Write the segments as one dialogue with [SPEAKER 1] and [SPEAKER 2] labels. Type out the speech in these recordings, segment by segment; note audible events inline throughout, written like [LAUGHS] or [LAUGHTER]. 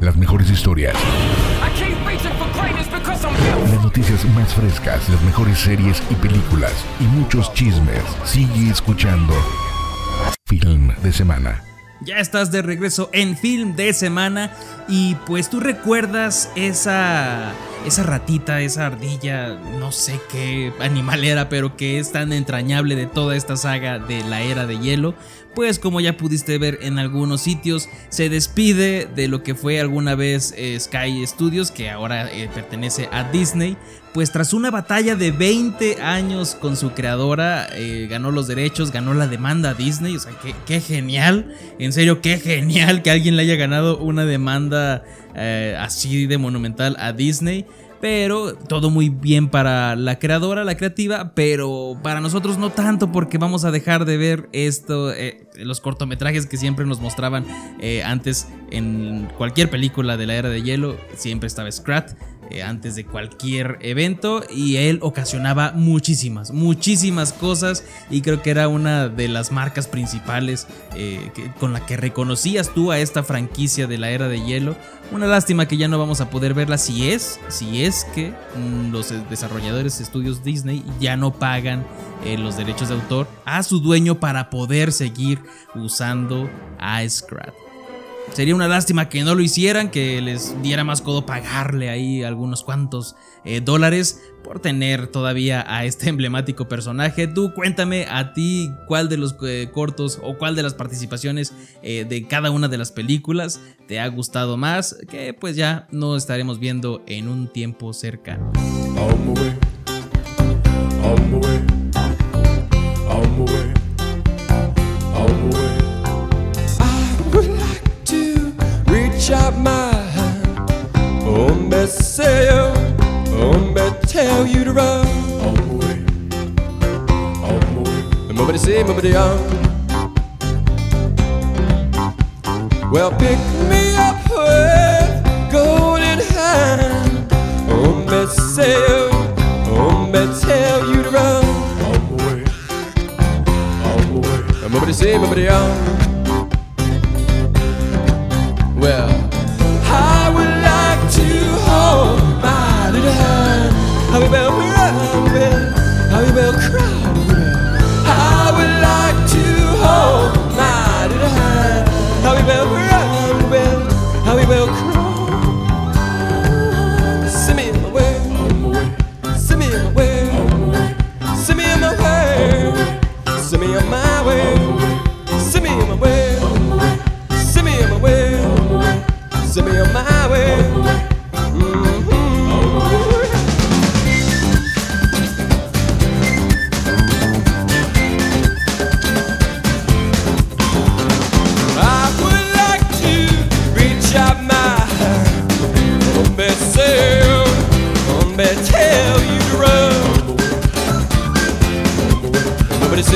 [SPEAKER 1] Las mejores historias. Las noticias más frescas, las mejores series y películas y muchos chismes. Sigue escuchando Film de Semana.
[SPEAKER 2] Ya estás de regreso en Film de Semana y pues tú recuerdas esa esa ratita, esa ardilla, no sé qué animal era, pero que es tan entrañable de toda esta saga de la era de hielo, pues como ya pudiste ver en algunos sitios, se despide de lo que fue alguna vez eh, Sky Studios, que ahora eh, pertenece a Disney, pues tras una batalla de 20 años con su creadora, eh, ganó los derechos, ganó la demanda a Disney, o sea, qué, qué, genial, en serio, qué genial que alguien le haya ganado una demanda así de monumental a Disney. Pero todo muy bien para la creadora, la creativa, pero para nosotros no tanto porque vamos a dejar de ver esto, eh, los cortometrajes que siempre nos mostraban eh, antes en cualquier película de la era de hielo, siempre estaba Scrat. Eh, antes de cualquier evento y él ocasionaba muchísimas, muchísimas cosas y creo que era una de las marcas principales con la que reconocías tú a esta franquicia de la era de hielo una lástima que ya no vamos a poder verla si es, si es que mm, los desarrolladores de estudios Disney ya no pagan eh, los derechos de autor a su dueño para poder seguir usando a Scrat. Sería una lástima que no lo hicieran, que les diera más codo pagarle ahí algunos cuantos eh, dólares por tener todavía a este [LAUGHS] emblemático personaje. Tú cuéntame a ti cuál de los eh, cortos o cuál de las participaciones eh, de cada una de las películas te ha gustado más, que pues ya no estaremos viendo en un tiempo cercano.
[SPEAKER 3] shut my hand. Hombre oh, sail, hombre oh, oh, tell you to run. Hombre, hombre, hombre say, the on. Well, pick me up with golden hand. Hombre sail, hombre tell you to run. Hombre, hombre, hombre say, the on. Well.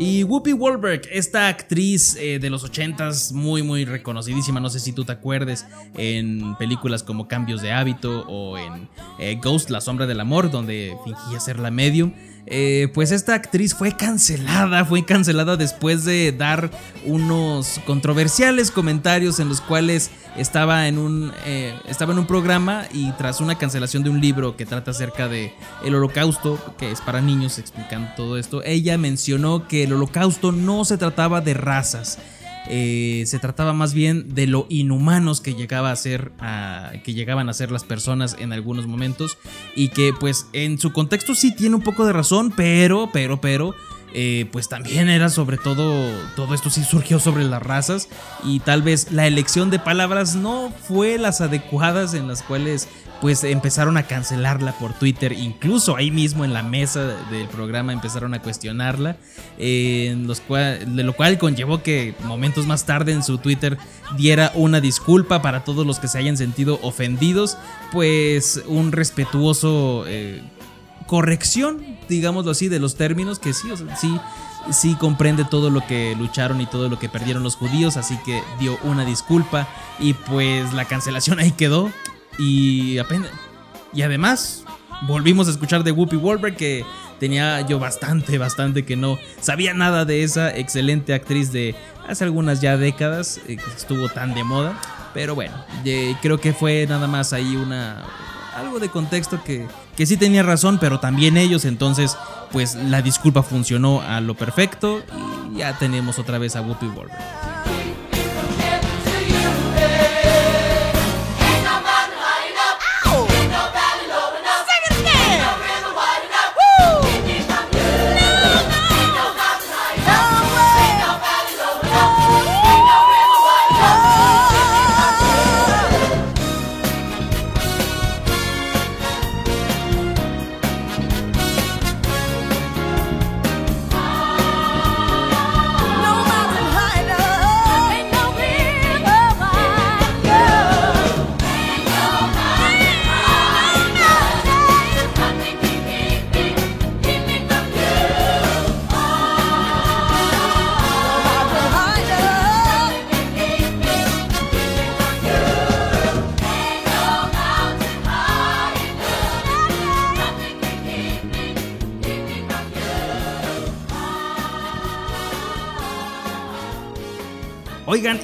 [SPEAKER 2] Y Whoopi Goldberg, esta actriz eh, de los 80s muy muy reconocidísima, no sé si tú te acuerdes, en películas como Cambios de hábito o en eh, Ghost, la sombra del amor, donde fingía ser la medium. Eh, pues esta actriz fue cancelada, fue cancelada después de dar unos controversiales comentarios en los cuales estaba en un, eh, estaba en un programa y tras una cancelación de un libro que trata acerca de el holocausto, que es para niños explicando todo esto, ella mencionó que el holocausto no se trataba de razas, eh, se trataba más bien de lo inhumanos que llegaba a ser que llegaban a ser las personas en algunos momentos y que pues en su contexto sí tiene un poco de razón pero pero pero eh, pues también era sobre todo, todo esto sí surgió sobre las razas y tal vez la elección de palabras no fue las adecuadas en las cuales pues empezaron a cancelarla por Twitter, incluso ahí mismo en la mesa del programa empezaron a cuestionarla, en los de lo cual conllevó que momentos más tarde en su Twitter diera una disculpa para todos los que se hayan sentido ofendidos, pues un respetuoso eh, corrección, digámoslo así, de los términos que sí, sí sí comprende todo lo que lucharon y todo lo que perdieron los judíos, así que dio una disculpa y pues la cancelación ahí quedó. Y apenas. Y además, volvimos a escuchar de Whoopi Goldberg que tenía yo bastante, bastante que no sabía nada de esa excelente actriz de hace algunas ya décadas eh, que estuvo tan de moda. Pero bueno, creo que fue nada más ahí una. Algo de contexto que, que sí tenía razón, pero también ellos. Entonces, pues la disculpa funcionó a lo perfecto. Y ya tenemos otra vez a Whoopi Goldberg.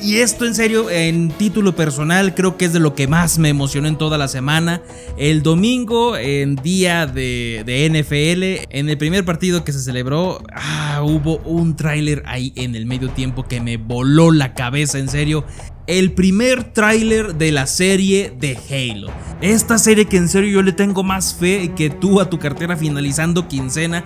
[SPEAKER 2] Y esto en serio, en título personal, creo que es de lo que más me emocionó en toda la semana. El domingo, en día de, NFL, en el primer partido que se celebró, ah, hubo un tráiler ahí en el medio tiempo que me voló la cabeza, en serio. El primer tráiler de la serie de Halo. Esta serie que en serio yo le tengo más fe que tú a tu cartera finalizando quincena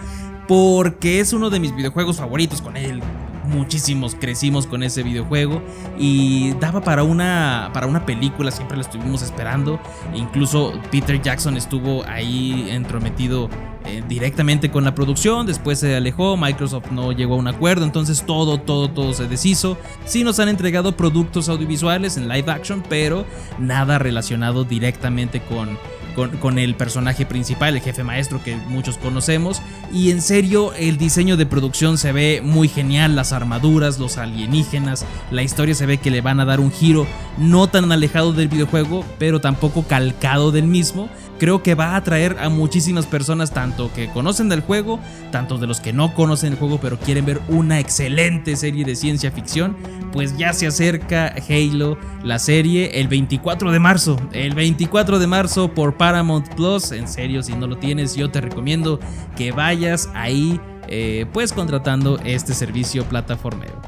[SPEAKER 2] porque es uno de mis videojuegos favoritos con él muchísimos crecimos con ese videojuego y daba para una, para una película, siempre la estuvimos esperando. incluso Peter Jackson estuvo ahí entrometido eh, directamente con la producción, después se alejó, Microsoft no llegó a un acuerdo, entonces todo, todo, todo se deshizo. Sí nos han entregado productos audiovisuales en live action, pero nada relacionado directamente con con, el personaje principal, el jefe maestro que muchos conocemos. Y en serio, el diseño de producción se ve muy genial, las armaduras, los alienígenas, la historia se ve que le van a dar un giro no tan alejado del videojuego, pero tampoco calcado del mismo creo que va a atraer a muchísimas personas, tanto que conocen del juego, tanto de los que no conocen el juego, pero quieren ver una excelente serie de ciencia ficción. Pues ya se acerca Halo, la serie, el 24 de marzo. El 24 de marzo por Paramount Plus. En serio, si no lo tienes, yo te recomiendo que vayas ahí, eh, pues contratando este servicio plataformero.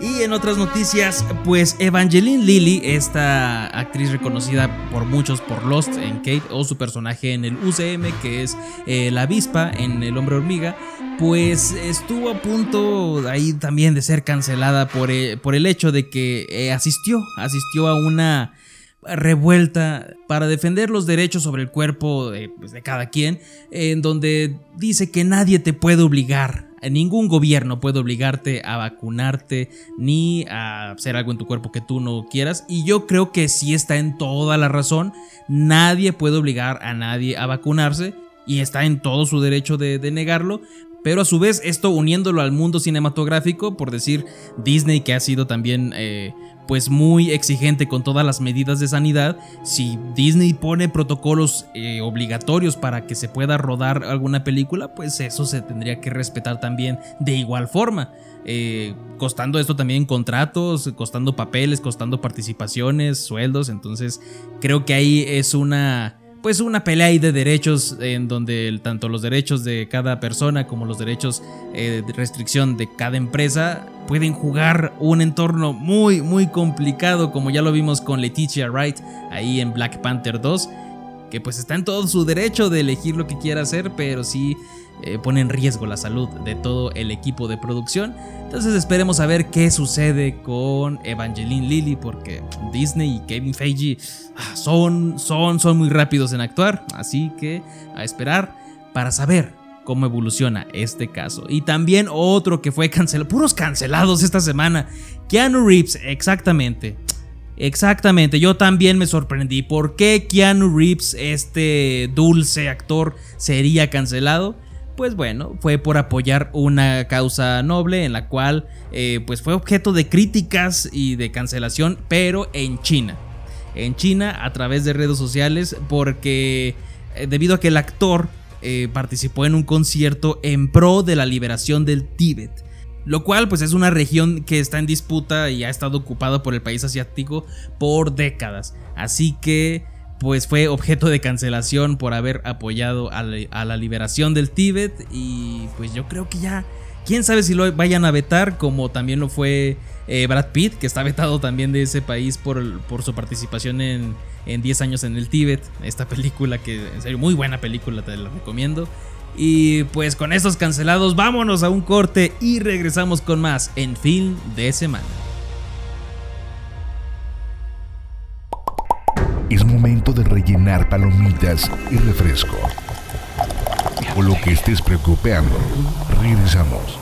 [SPEAKER 2] Y en otras noticias, pues Evangeline Lilly, esta actriz reconocida por muchos por Lost en Kate o su personaje en el UCM, que es eh, la avispa en El Hombre Hormiga, pues estuvo a punto ahí también de ser cancelada por, eh, por el hecho de que asistió, asistió a una revuelta para defender los derechos sobre el cuerpo pues, de cada quien, en donde dice que nadie te puede obligar Ningún gobierno puede obligarte a vacunarte ni a hacer algo en tu cuerpo que tú no quieras. Y yo creo que sí está en toda la razón. Nadie puede obligar a nadie a vacunarse y está en todo su derecho de, negarlo. Pero a su vez, esto uniéndolo al mundo cinematográfico, por decir Disney, que ha sido también eh, pues muy exigente con todas las medidas de sanidad. Si Disney pone protocolos eh, obligatorios para que se pueda rodar alguna película, pues eso se tendría que respetar también de igual forma. Eh, costando esto también contratos, costando papeles, costando participaciones, sueldos. Entonces creo que ahí es una pues una pelea ahí de derechos en donde tanto los derechos de cada persona como los derechos eh, de restricción de cada empresa pueden jugar un entorno muy muy complicado como ya lo vimos con Leticia Wright ahí en Black Panther 2 que pues está en todo su derecho de elegir lo que quiera hacer pero sí eh, pone en riesgo la salud de todo el equipo de producción. Entonces esperemos a ver qué sucede con Evangeline Lilly porque Disney y Kevin Feige ah, son, son, son muy rápidos en actuar. Así que a esperar para saber cómo evoluciona este caso. Y también otro que fue cancelado, puros cancelados esta semana. Keanu Reeves, exactamente. Exactamente, yo también me sorprendí. ¿Por qué Keanu Reeves, este dulce actor, sería cancelado? Pues bueno, fue por apoyar una causa noble en la cual eh, pues fue objeto de críticas y de cancelación, pero en China. En China a través de redes sociales porque eh, debido a que el actor eh, participó en un concierto en pro de la liberación del Tíbet. Lo cual pues es una región que está en disputa y ha estado ocupada por el país asiático por décadas. Así que pues fue objeto de cancelación por haber apoyado a la, liberación del Tíbet y pues yo creo que ya, quién sabe si lo vayan a vetar como también lo fue eh, Brad Pitt, que está vetado también de ese país por, por su participación en, en 10 años en el Tíbet, esta película que en serio muy buena película, te la recomiendo. Y pues con estos cancelados vámonos a un corte y regresamos con más en fin de semana.
[SPEAKER 1] De rellenar palomitas y refresco. O lo que estés preocupando. Regresamos.